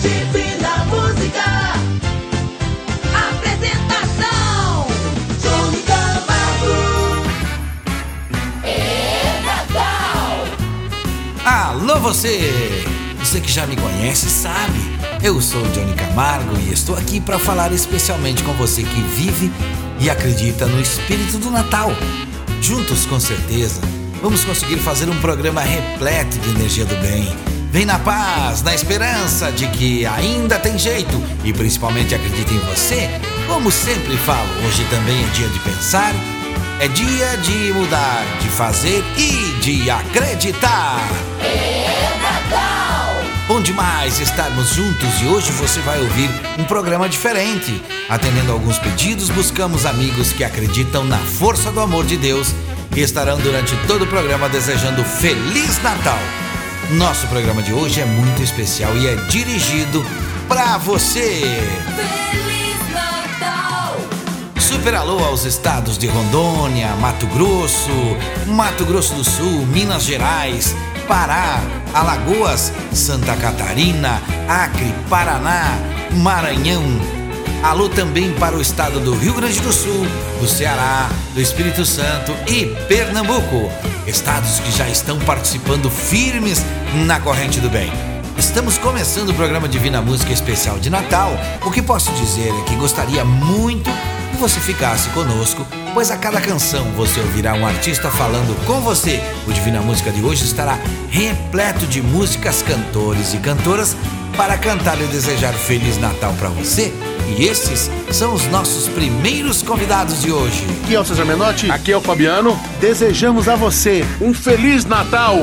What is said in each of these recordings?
Divina Música. Apresentação: Johnny Camargo. Natal. Alô você! Você que já me conhece sabe, eu sou Johnny Camargo e estou aqui para falar especialmente com você que vive e acredita no espírito do Natal. Juntos, com certeza, vamos conseguir fazer um programa repleto de energia do bem. Vem na paz, na esperança de que ainda tem jeito e principalmente acredita em você. Como sempre falo, hoje também é dia de pensar, é dia de mudar, de fazer e de acreditar. Bom demais estarmos juntos e hoje você vai ouvir um programa diferente. Atendendo alguns pedidos, buscamos amigos que acreditam na força do amor de Deus e estarão durante todo o programa desejando Feliz Natal. Nosso programa de hoje é muito especial e é dirigido para você. Feliz Natal. Super alô aos estados de Rondônia, Mato Grosso, Mato Grosso do Sul, Minas Gerais, Pará, Alagoas, Santa Catarina, Acre, Paraná, Maranhão. Alô também para o estado do Rio Grande do Sul, do Ceará, do Espírito Santo e Pernambuco. Estados que já estão participando firmes na corrente do bem. Estamos começando o programa Divina Música Especial de Natal. O que posso dizer é que gostaria muito que você ficasse conosco, pois a cada canção você ouvirá um artista falando com você. O Divina Música de hoje estará repleto de músicas, cantores e cantoras para cantar e desejar Feliz Natal para você. E esses são os nossos primeiros convidados de hoje. Aqui é o César Menotti. Aqui é o Fabiano. Desejamos a você Um Feliz Natal!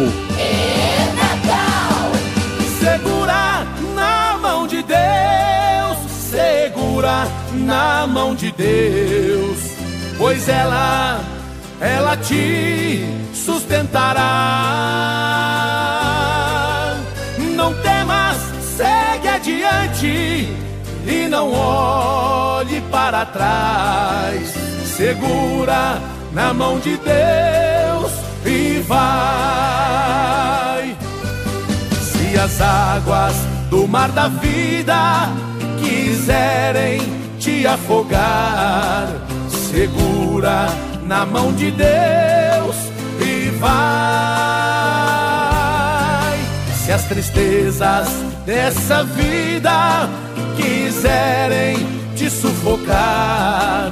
Segura na mão de Deus, segura na mão de Deus, pois ela, ela te sustentará. Não temas, segue adiante e não olhe para trás. Segura na mão de Deus e vai. Se as águas do mar da vida quiserem te afogar, segura na mão de Deus e vai. Se as tristezas dessa vida quiserem te sufocar,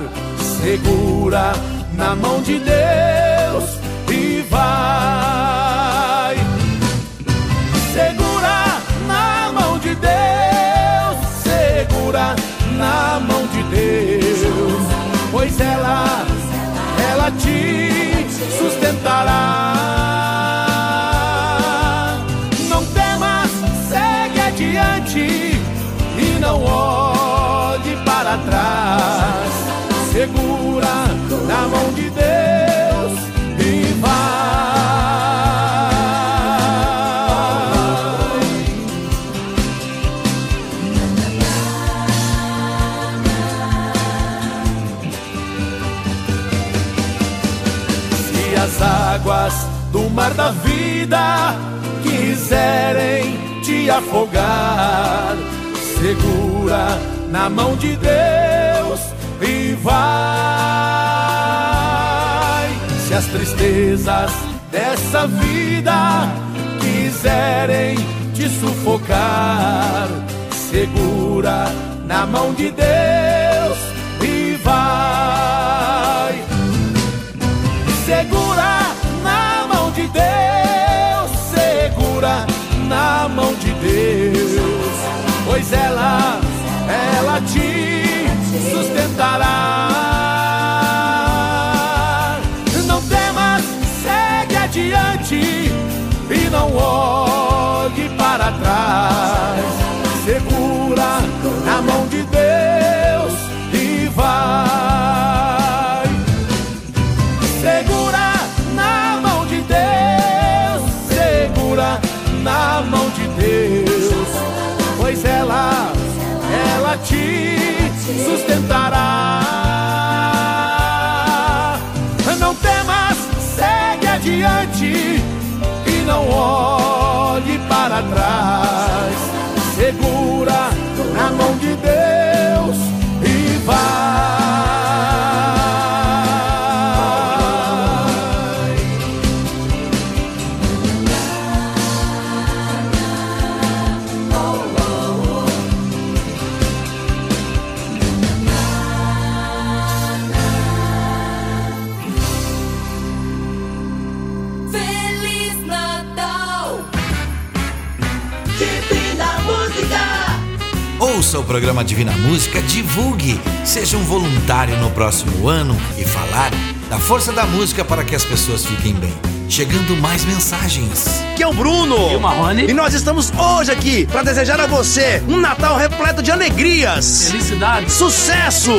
segura na mão de Deus e vai. Segura na mão de Deus, segura na mão de Deus, pois ela, ela te sustentará. Não temas, segue adiante e não olhe para trás. Segura na mão de Deus e vai. Se as águas do mar da vida quiserem te afogar, segura na mão de Deus e vai. Se as tristezas dessa vida quiserem te sufocar, segura na mão de Deus e vai. Segura na mão de Deus, segura na mão de pois ela, ela te sustentará. Não temas, segue adiante e não olhe para trás. Segura na mão de te programa Divina Música, divulgue, seja um voluntário no próximo ano e falar da força da música para que as pessoas fiquem bem. Chegando mais mensagens. Que é o Bruno. E o Marrone. E nós estamos hoje aqui para desejar a você um Natal repleto de alegrias, Felicidade, sucesso,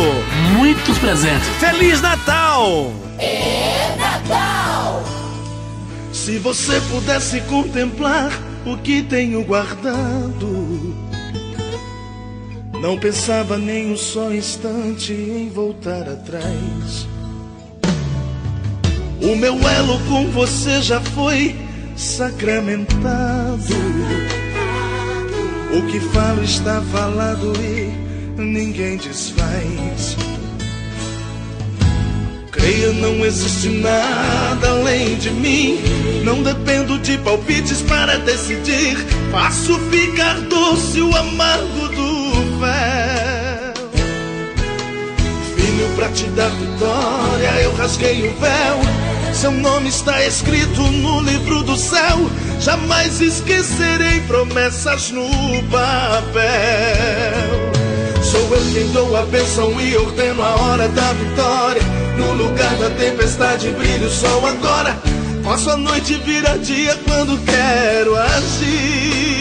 muitos presentes. Feliz Natal. Se você pudesse contemplar o que tenho guardado, não pensava nem um só instante em voltar atrás. O meu elo com você já foi sacramentado. O que falo está falado e ninguém desfaz. Creia, não existe nada além de mim. Não dependo de palpites para decidir. Faço ficar doce o amargo do véu. Filho, pra te dar vitória, eu rasguei o véu. Seu nome está escrito no livro do céu. Jamais esquecerei promessas no papel. Sou eu quem dou a bênção e ordeno a hora da vitória. No lugar da tempestade brilha o sol agora. Faço a noite virar dia quando quero agir.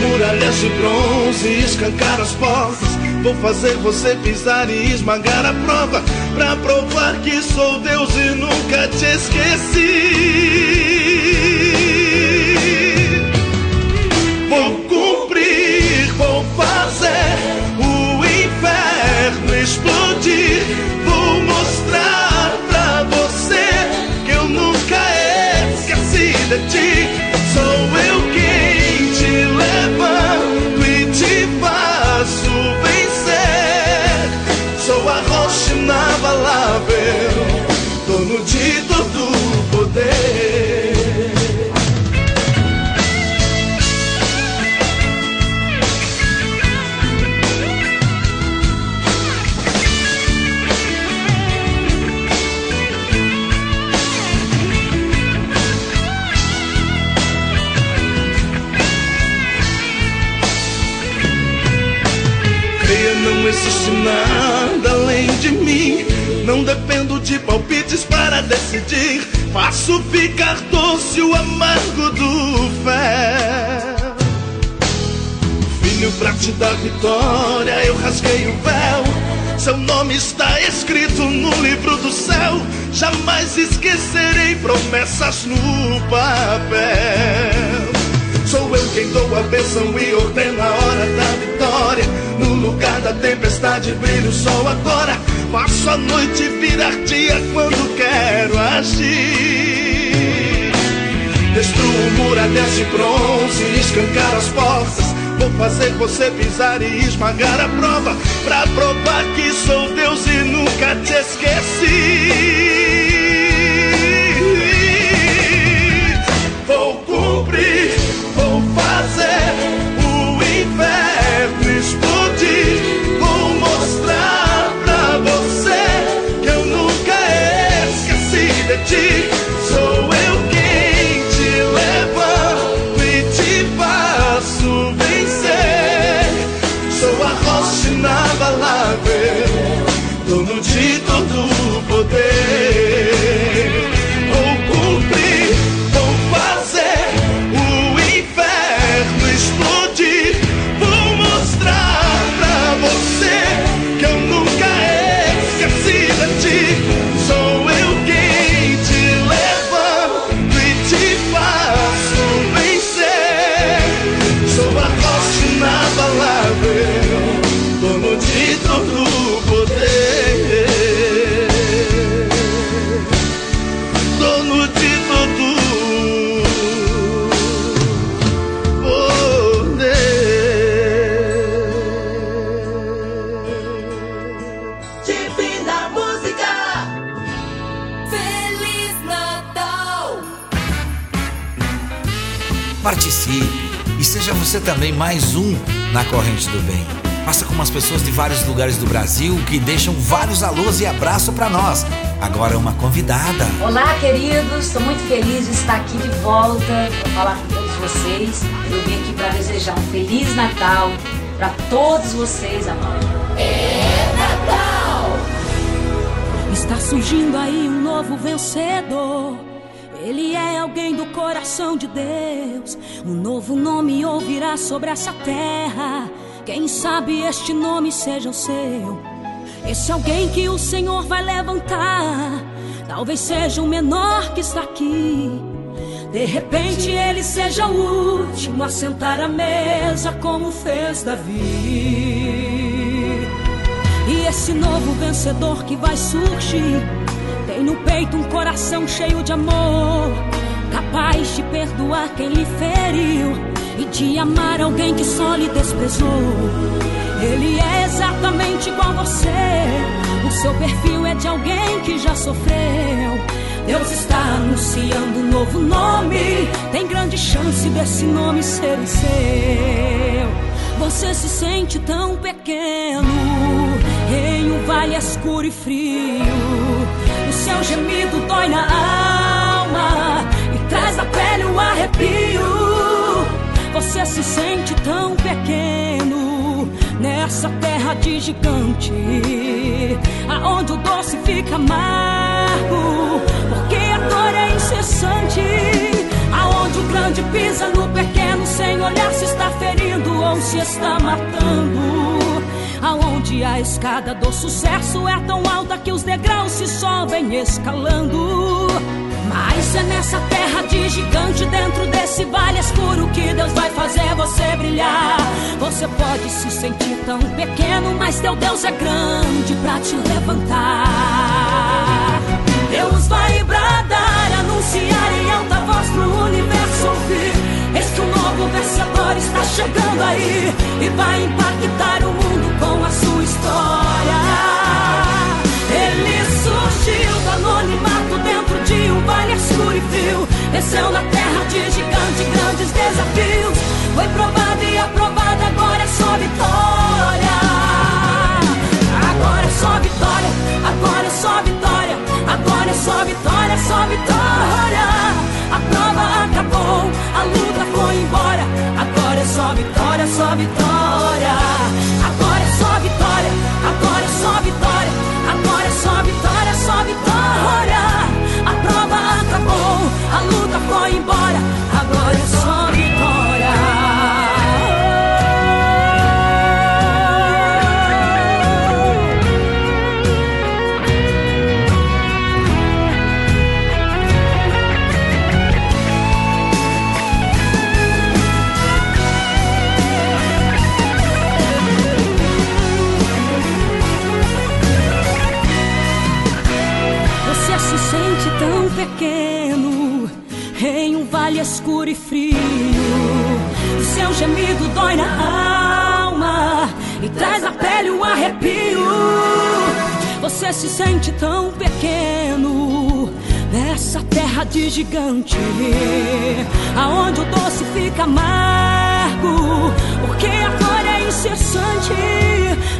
Muralhas de bronze e escancar as portas. Vou fazer você pisar e esmagar a prova. Pra provar que sou Deus e nunca te esqueci. Dependo de palpites para decidir. Faço ficar doce o amargo do véu. Filho, pra te dar vitória, eu rasguei o véu. Seu nome está escrito no livro do céu. Jamais esquecerei promessas no papel. Sou eu quem dou a bênção e ordeno a hora da vitória. No lugar da tempestade brilha o sol agora. Faço a noite virar dia quando quero agir. Destruo muralhas de bronze escancar as portas. Vou fazer você pisar e esmagar a prova. Pra provar que sou Deus e nunca te esqueci. Vou cumprir, vou fazer você também mais um na corrente do bem. Faça como as pessoas de vários lugares do Brasil que deixam vários alôs e abraço para nós. Agora uma convidada. Olá, queridos. Estou muito feliz de estar aqui de volta para falar com todos vocês. Eu vim aqui para desejar um feliz Natal para todos vocês, amados. É Natal! Está surgindo aí um novo vencedor. Ele é alguém do coração de Deus. Um novo nome ouvirá sobre essa terra. Quem sabe este nome seja o seu. Esse alguém que o Senhor vai levantar. Talvez seja o menor que está aqui. De repente ele seja o último a sentar à mesa, como fez Davi. E esse novo vencedor que vai surgir tem no peito um coração cheio de amor, capaz de perdoar quem lhe feriu e de amar alguém que só lhe desprezou. Ele é exatamente igual você. O seu perfil é de alguém que já sofreu. Deus está anunciando um novo nome. Tem grande chance desse nome ser o seu. Você se sente tão pequeno em um vale escuro e frio. Seu gemido dói na alma e traz da pele um arrepio. Você se sente tão pequeno nessa terra de gigante, aonde o doce fica amargo, porque a dor é incessante. Aonde o grande pisa no pequeno sem olhar se está ferindo ou se está matando. Aonde a escada do sucesso é tão alta que os degraus se sobem escalando. Mas é nessa terra de gigante, dentro desse vale escuro, que Deus vai fazer você brilhar. Você pode se sentir tão pequeno, mas teu Deus é grande pra te levantar. Deus vai bradar, anunciar em alta voz pro universo ouvir. Este novo vencedor está chegando aí e vai impactar o mundo com a sua história. Ele surgiu do anonimato dentro de um vale escuro e frio. Desceu na terra de gigante, grandes desafios. Foi provado e aprovado, agora é só vitória. Agora é só vitória, agora é só vitória. Agora é só vitória, só vitória. A prova acabou, a luta foi embora. Agora é só vitória, só vitória. Escuro e frio. O seu gemido dói na alma e traz na pele um arrepio. Você se sente tão pequeno nessa terra de gigante, aonde o doce fica amargo, porque a dor é incessante.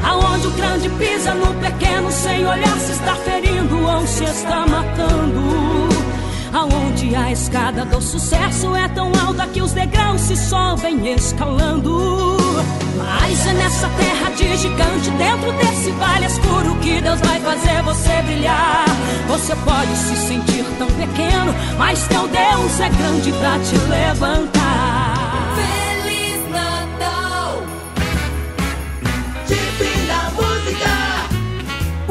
Aonde o grande pisa no pequeno sem olhar se está ferindo ou se está matando. Aonde a escada do sucesso é tão alta que os degraus se sobem escalando. Mas é nessa terra de gigante, dentro desse vale escuro, que Deus vai fazer você brilhar. Você pode se sentir tão pequeno, mas teu Deus é grande pra te levantar.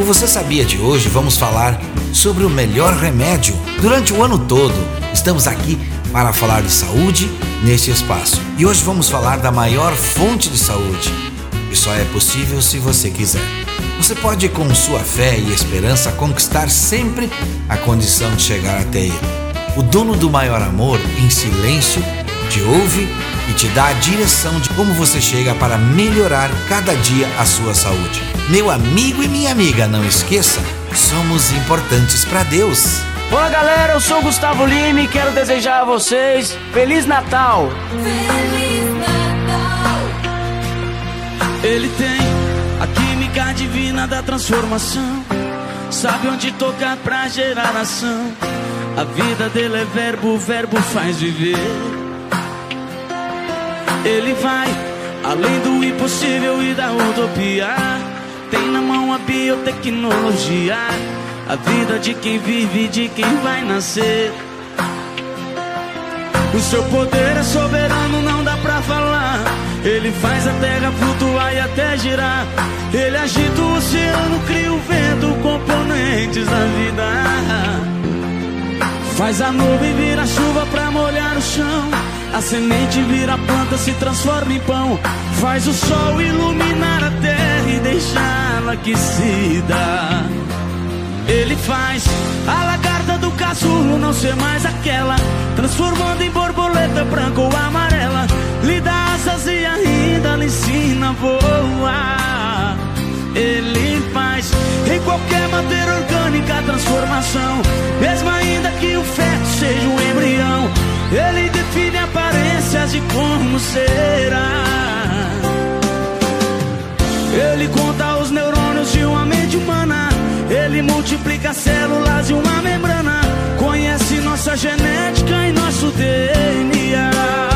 O Você Sabia de hoje vamos falar sobre o melhor remédio. Durante o ano todo, estamos aqui para falar de saúde neste espaço. E hoje vamos falar da maior fonte de saúde. E só é possível se você quiser. Você pode, com sua fé e esperança, conquistar sempre a condição de chegar até Ele. O dono do maior amor, em silêncio, te ouve e te dá a direção de como você chega para melhorar cada dia a sua saúde. Meu amigo e minha amiga, não esqueça, somos importantes para Deus. Olá galera, eu sou o Gustavo Lima e quero desejar a vocês Feliz Natal! Feliz Natal! Ele tem a química divina da transformação. Sabe onde tocar pra gerar ação. A vida dele é verbo, o verbo faz viver. Ele vai além do impossível e da utopia. Tem na mão a biotecnologia. A vida de quem vive, de quem vai nascer. O seu poder é soberano, não dá pra falar. Ele faz a terra flutuar e até girar. Ele agita o oceano, cria o vento, componentes da vida. Faz a nuvem virar chuva pra molhar o chão. A semente vira planta, se transforma em pão. Faz o sol iluminar a terra e deixá-la aquecida. Ele faz a lagarta do casulo não ser mais aquela, transformando em borboleta branca ou amarela. Lhe dá asas e ainda lhe ensina a voar. Ele faz em qualquer matéria orgânica a transformação, mesmo ainda que o feto seja um embrião. Ele define aparências de como será. Ele conta os neurônios de uma mente humana. Ele multiplica células de uma membrana. Conhece nossa genética e nosso DNA.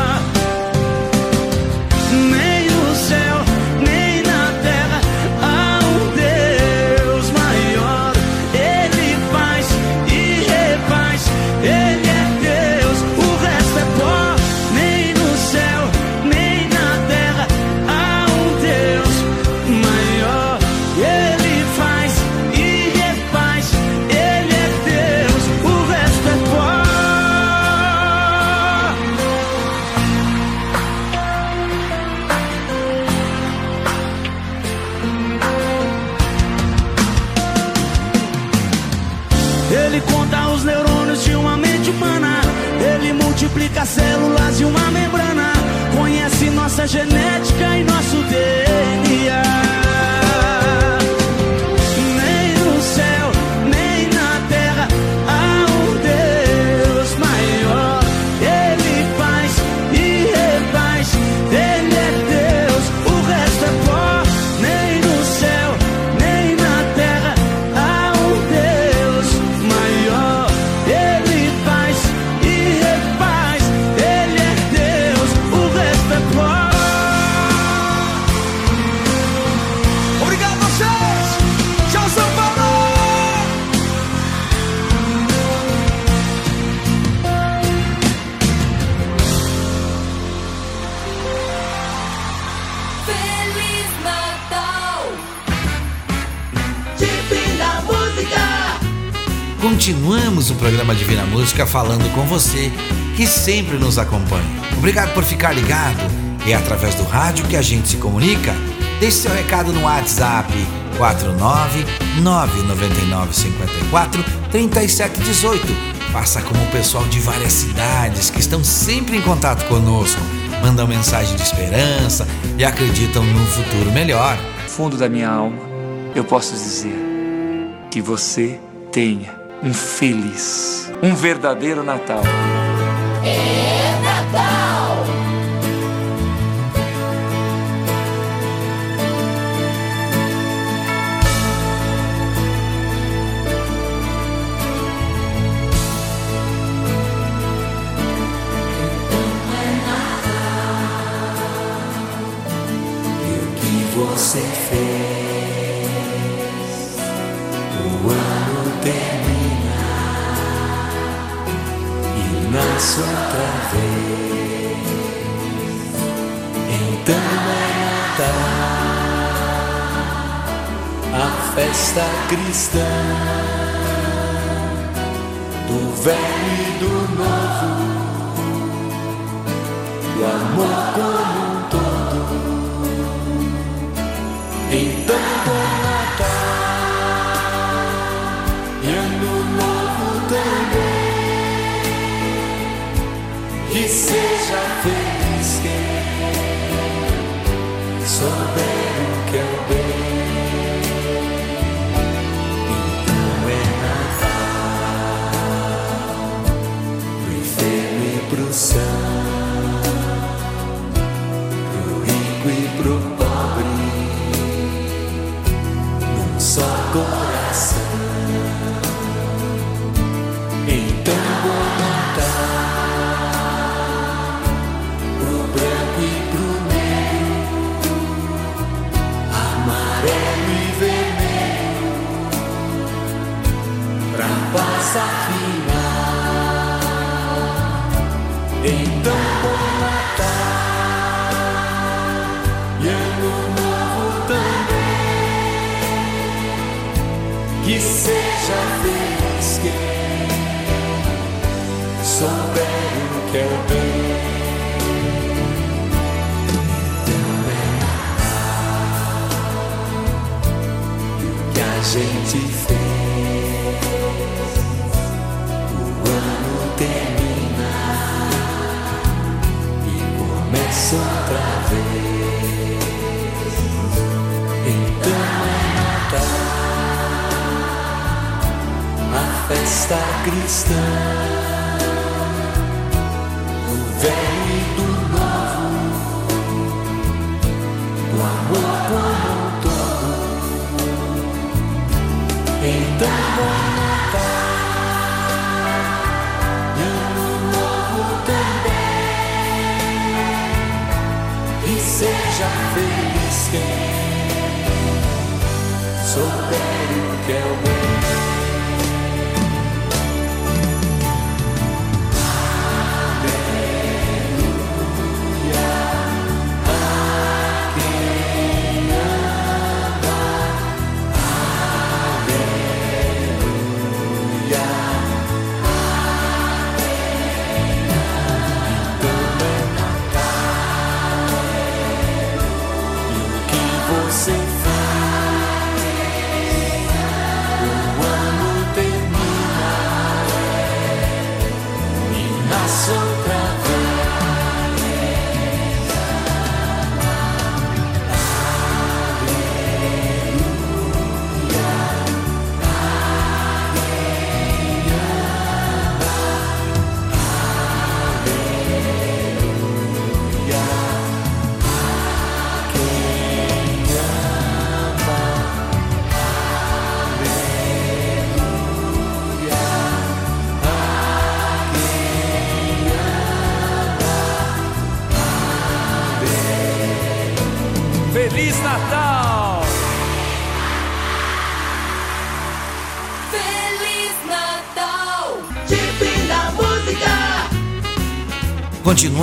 Multiplica células de uma membrana. Conhece nossa genética e nosso DNA. Continuamos o programa Divina Música falando com você que sempre nos acompanha. Obrigado por ficar ligado. É através do rádio que a gente se comunica. Deixe seu recado no WhatsApp 49999543718. Faça como o pessoal de várias cidades que estão sempre em contato conosco. Mandam mensagem de esperança e acreditam num futuro melhor. fundo da minha alma, eu posso dizer que você tenha um feliz, um verdadeiro Natal. É! Cristã do velho e do novo, do amor como saquear. Então, bom Natal e Ano Novo também. Que seja feliz quem souber o que é o bem. Então é gente outra vez. Então é Natal, a festa cristã. Do velho e do novo, do amor como um todo. Então seja feliz quem souber o que é o bem.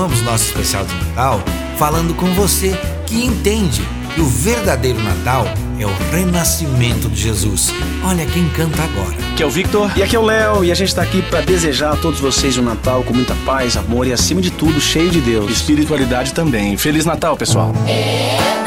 Continuamos nosso especial de Natal falando com você que entende que o verdadeiro Natal é o renascimento de Jesus. Olha quem canta agora. Aqui é o Victor. E aqui é o Léo. E a gente está aqui para desejar a todos vocês um Natal com muita paz, amor e, acima de tudo, cheio de Deus. Espiritualidade também. Feliz Natal, pessoal. É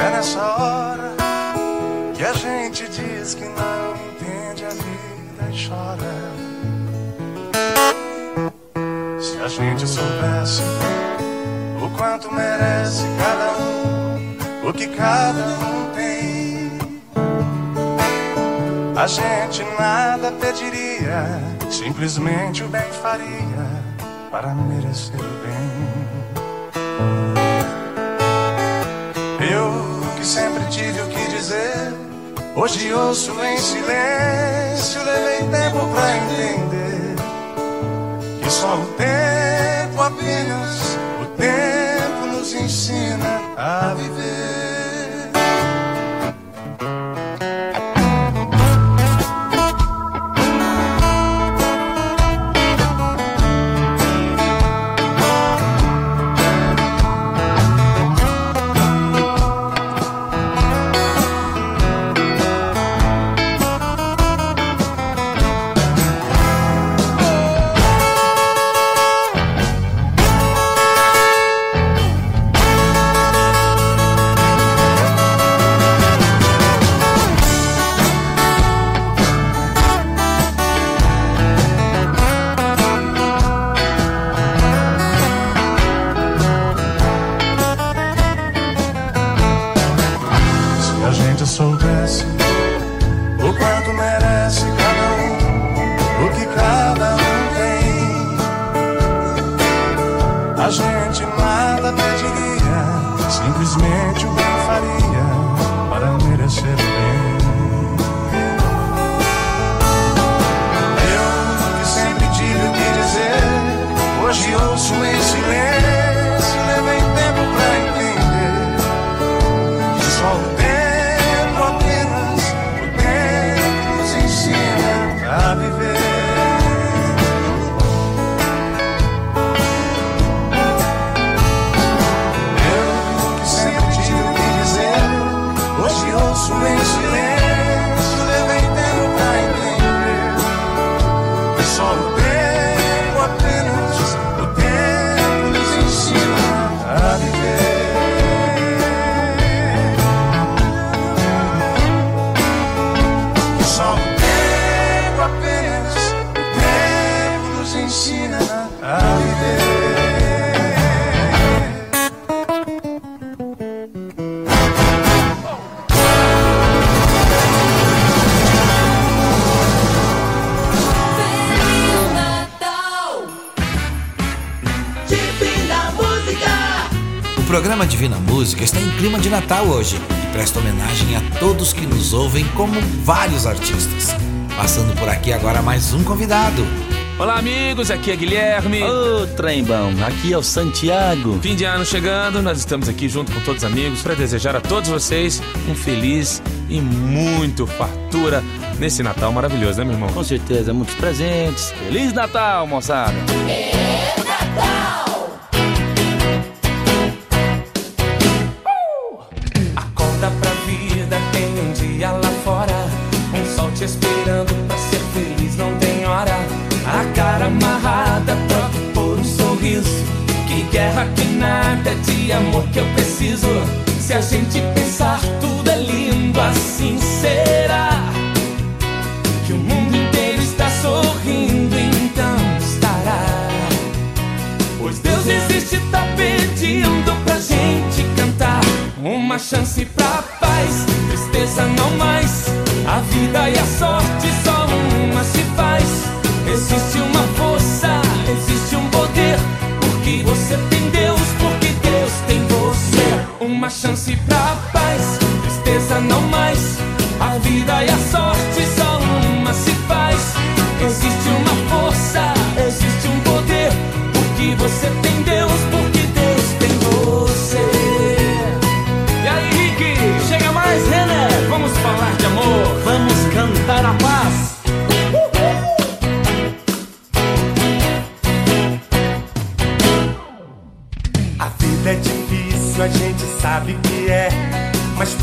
É nessa hora que a gente diz que não entende a vida e chora. Se a gente soubesse o quanto merece cada um, o que cada um tem. A gente nada pediria, simplesmente o bem faria para merecer o bem. Eu que sempre tive o que dizer, hoje ouço em silêncio, levei tempo pra entender que só o tempo apenas, o tempo nos ensina a viver. Natal hoje e presta homenagem a todos que nos ouvem, como vários artistas. Passando por aqui agora mais um convidado. Olá, amigos, aqui é Guilherme. Ô, trembão, aqui é o Santiago. Fim de ano chegando, nós estamos aqui junto com todos os amigos para desejar a todos vocês um feliz e muito fartura nesse Natal maravilhoso, né, meu irmão? Com certeza, muitos presentes. Feliz Natal, moçada! É que eu preciso. Se a gente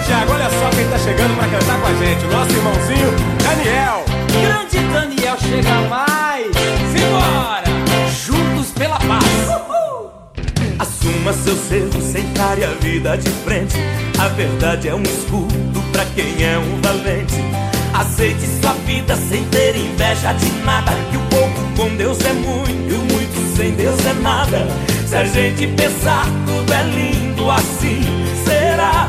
Santiago, olha só quem tá chegando pra cantar com a gente. O nosso irmãozinho, Daniel. Grande Daniel chega mais. Simbora! Juntos pela paz. Assuma seu cerro, encare a vida de frente. A verdade é um escudo pra quem é um valente. Aceite sua vida sem ter inveja de nada. Que o pouco com Deus é muito, e o muito sem Deus é nada. Se a gente pensar, tudo é lindo assim. Será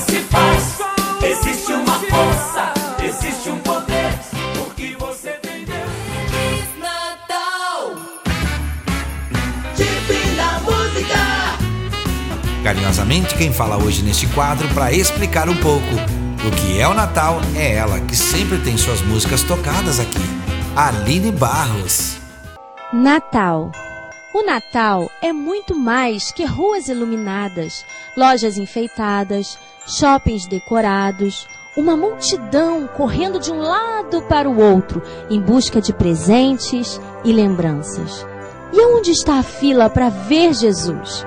se faz. Existe uma força, existe um poder. Porque você tem Deus. Feliz Natal! Divina Música! Carinhosamente, quem fala hoje neste quadro para explicar um pouco o que é o Natal é ela, que sempre tem suas músicas tocadas aqui, Aline Barros. Natal. O Natal é muito mais que ruas iluminadas, lojas enfeitadas, shoppings decorados, uma multidão correndo de um lado para o outro em busca de presentes e lembranças. E onde está a fila para ver Jesus?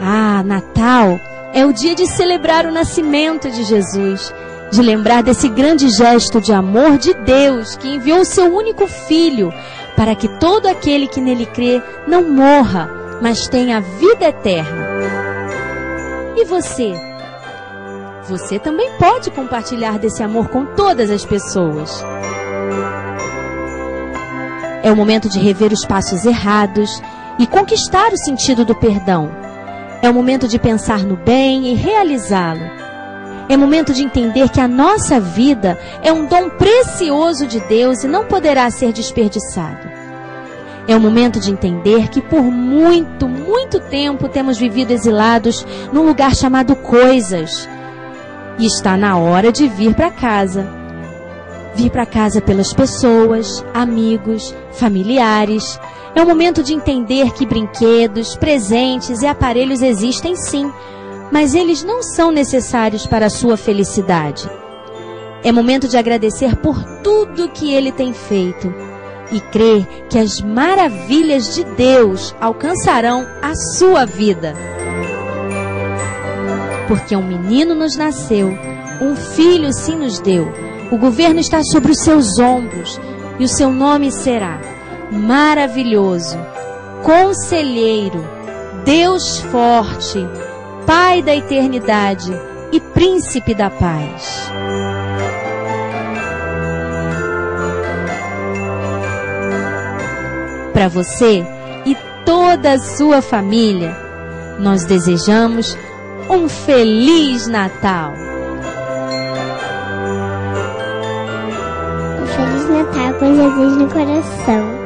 Ah, Natal é o dia de celebrar o nascimento de Jesus, de lembrar desse grande gesto de amor de Deus que enviou o seu único filho para que todo aquele que nele crê não morra, mas tenha vida eterna. E você? Você também pode compartilhar desse amor com todas as pessoas. É o momento de rever os passos errados e conquistar o sentido do perdão. É o momento de pensar no bem e realizá-lo. É momento de entender que a nossa vida é um dom precioso de Deus e não poderá ser desperdiçado. É o momento de entender que por muito, muito tempo temos vivido exilados num lugar chamado coisas. E está na hora de vir para casa. Vir para casa pelas pessoas, amigos, familiares. É o momento de entender que brinquedos, presentes e aparelhos existem sim, mas eles não são necessários para a sua felicidade. É momento de agradecer por tudo que ele tem feito e crer que as maravilhas de Deus alcançarão a sua vida. Porque um menino nos nasceu, um filho se nos deu, o governo está sobre os seus ombros e o seu nome será Maravilhoso, Conselheiro, Deus Forte, Pai da Eternidade e Príncipe da Paz. Para você e toda a sua família, nós desejamos um Feliz Natal! Um Feliz Natal com Jesus no coração.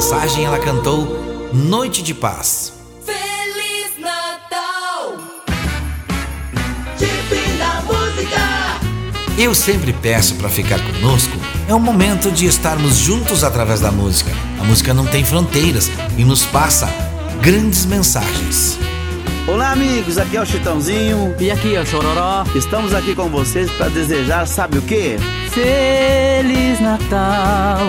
Mensagem, ela cantou Noite de Paz. Feliz Natal! Tipi da música! Eu sempre peço para ficar conosco. É o momento de estarmos juntos através da música. A música não tem fronteiras e nos passa grandes mensagens. Olá, amigos. Aqui é o Chitãozinho. E aqui é o Chororó. Estamos aqui com vocês para desejar, sabe o quê? Feliz Natal,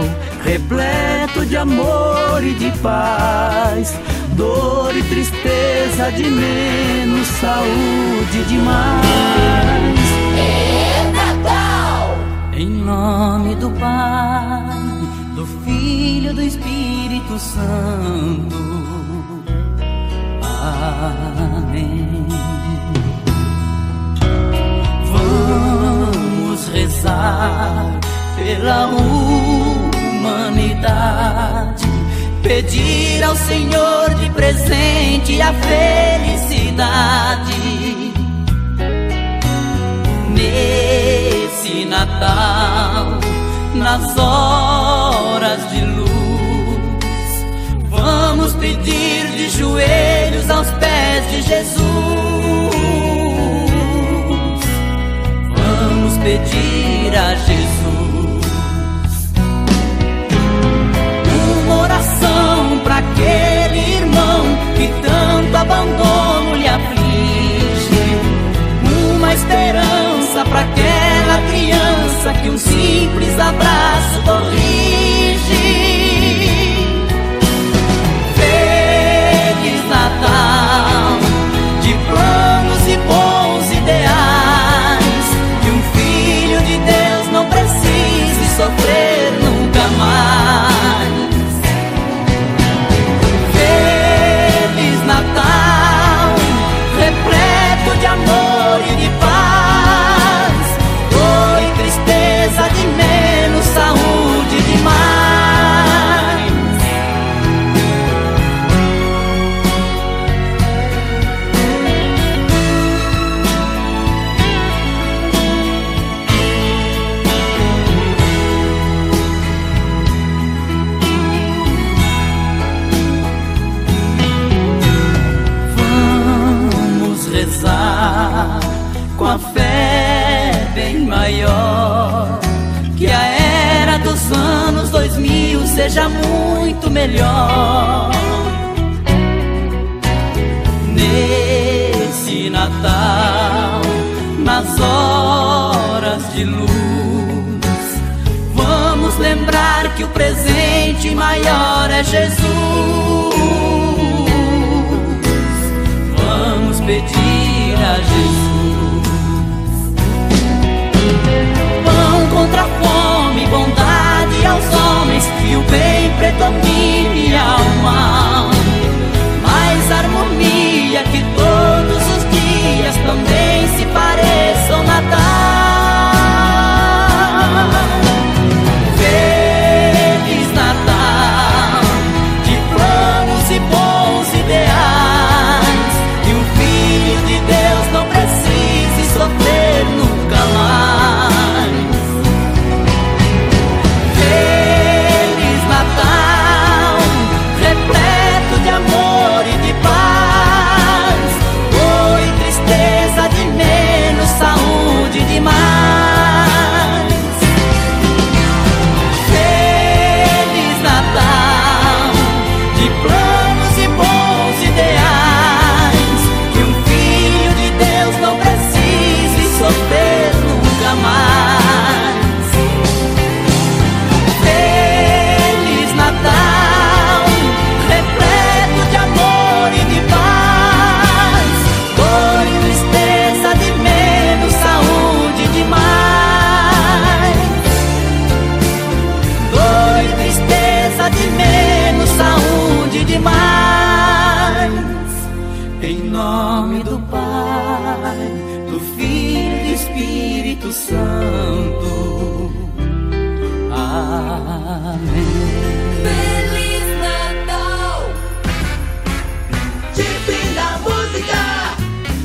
repleto de amor e de paz. Dor e tristeza de menos, saúde de mais. Natal! Em nome do Pai, do Filho do Espírito Santo. Amém. Vamos rezar pela humanidade, pedir ao Senhor de presente a felicidade. Nesse Natal, nas horas de luz, vamos pedir de joelhos aos pés de Jesus. Vamos pedir a Jesus para aquela criança que um simples abraço corrige. Seja muito melhor. Nesse Natal, nas horas de luz, vamos lembrar que o presente maior é Jesus. Vamos pedir a Jesus o bem predomine ao mal. Mais harmonia que todos os dias também se pareçam Natal.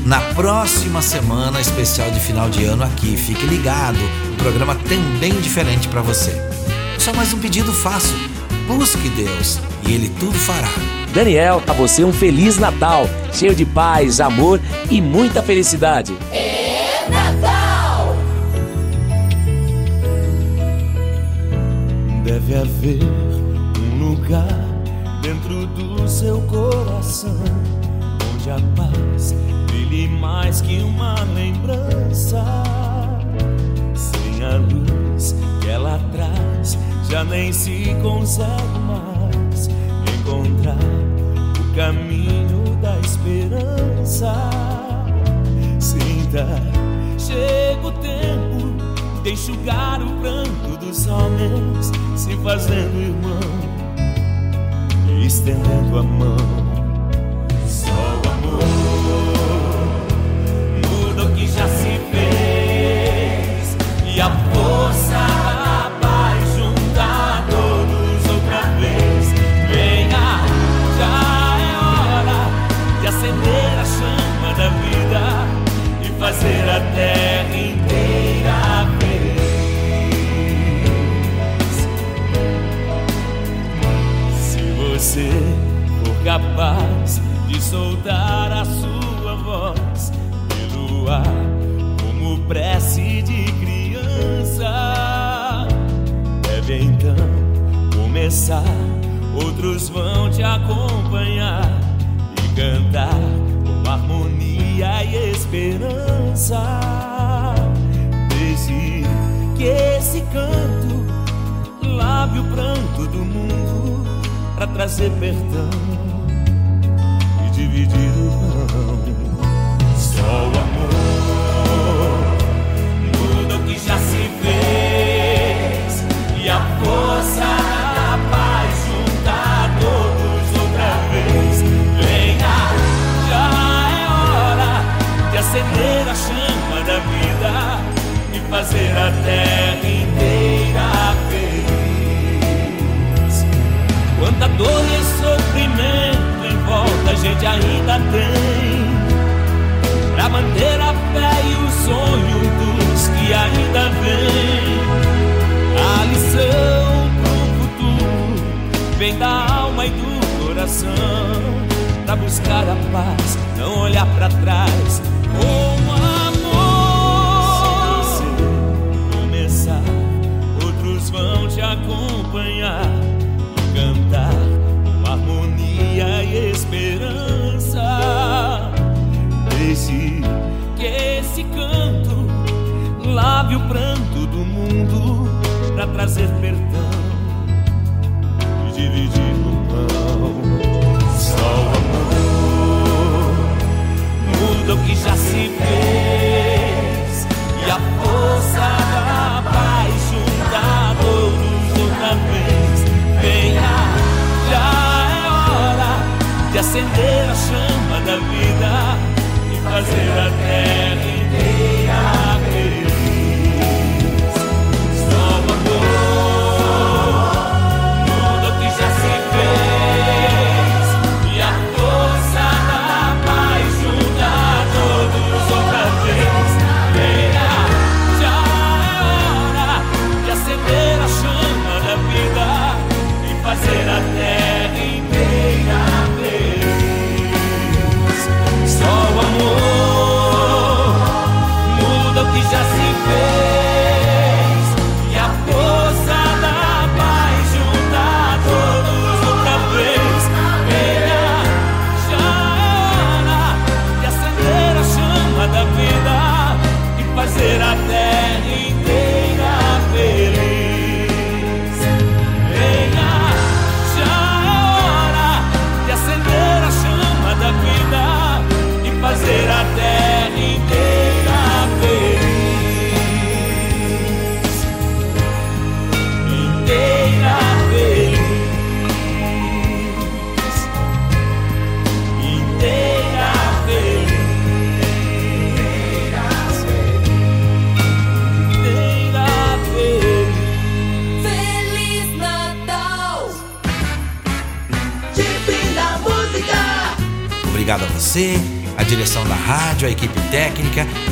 na próxima semana especial de final de ano aqui. Fique ligado, um programa também diferente para você. Só mais um pedido fácil: busque Deus e Ele tudo fará. Daniel, a você um feliz Natal, cheio de paz, amor e muita felicidade. É Natal! Deve haver um lugar dentro do seu coração onde a paz ele mais que uma lembrança. Sem a luz que ela traz, já nem se consegue mais encontrar o caminho da esperança. Sinta, chega o tempo de enxugar o pranto dos homens, se fazendo irmão e estendendo a mão C'est pertinent.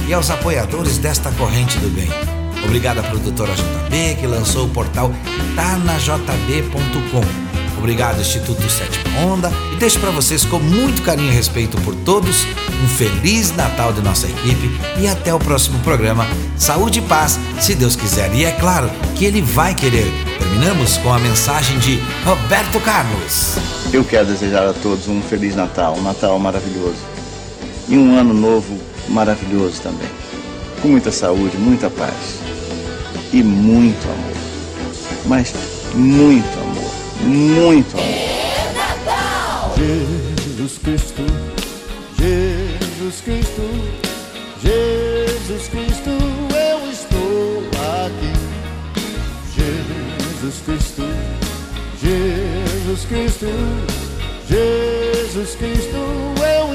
e aos apoiadores desta corrente do bem. Obrigado à produtora JB, que lançou o portal tanajb.com. Obrigado, Instituto Sétima Onda, e deixo para vocês com muito carinho e respeito por todos um feliz Natal de nossa equipe e até o próximo programa. Saúde e paz, se Deus quiser, e é claro que Ele vai querer. Terminamos com a mensagem de Roberto Carlos. Eu quero desejar a todos um feliz Natal, um Natal maravilhoso e um ano novo maravilhoso também. Com muita saúde, muita paz e muito amor. Mas muito amor, muito amor. Jesus Cristo, Jesus Cristo, Jesus Cristo, eu estou aqui. Jesus Cristo, Jesus Cristo, Jesus Cristo, eu estou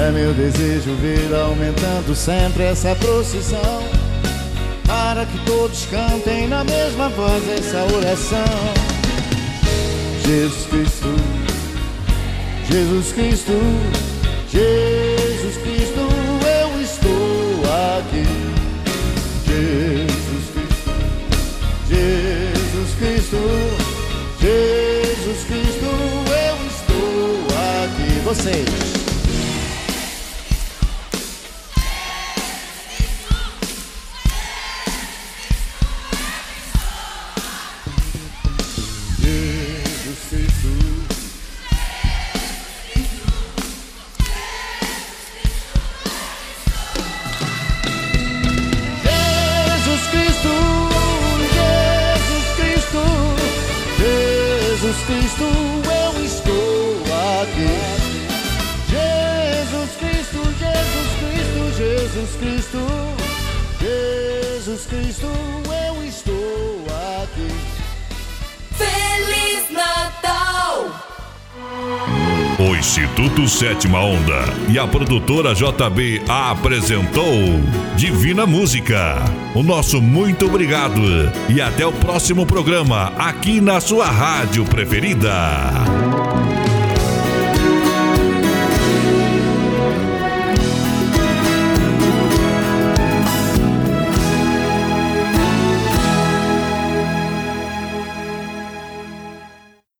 É meu desejo ver aumentando sempre essa procissão. Para que todos cantem na mesma voz essa oração. Jesus Cristo, Jesus Cristo, Jesus Cristo, eu estou aqui. Jesus Cristo, Jesus Cristo, Jesus Cristo, eu estou aqui. Vocês. Instituto Sétima Onda e a produtora JB apresentou Divina Música. O nosso muito obrigado e até o próximo programa aqui na sua rádio preferida.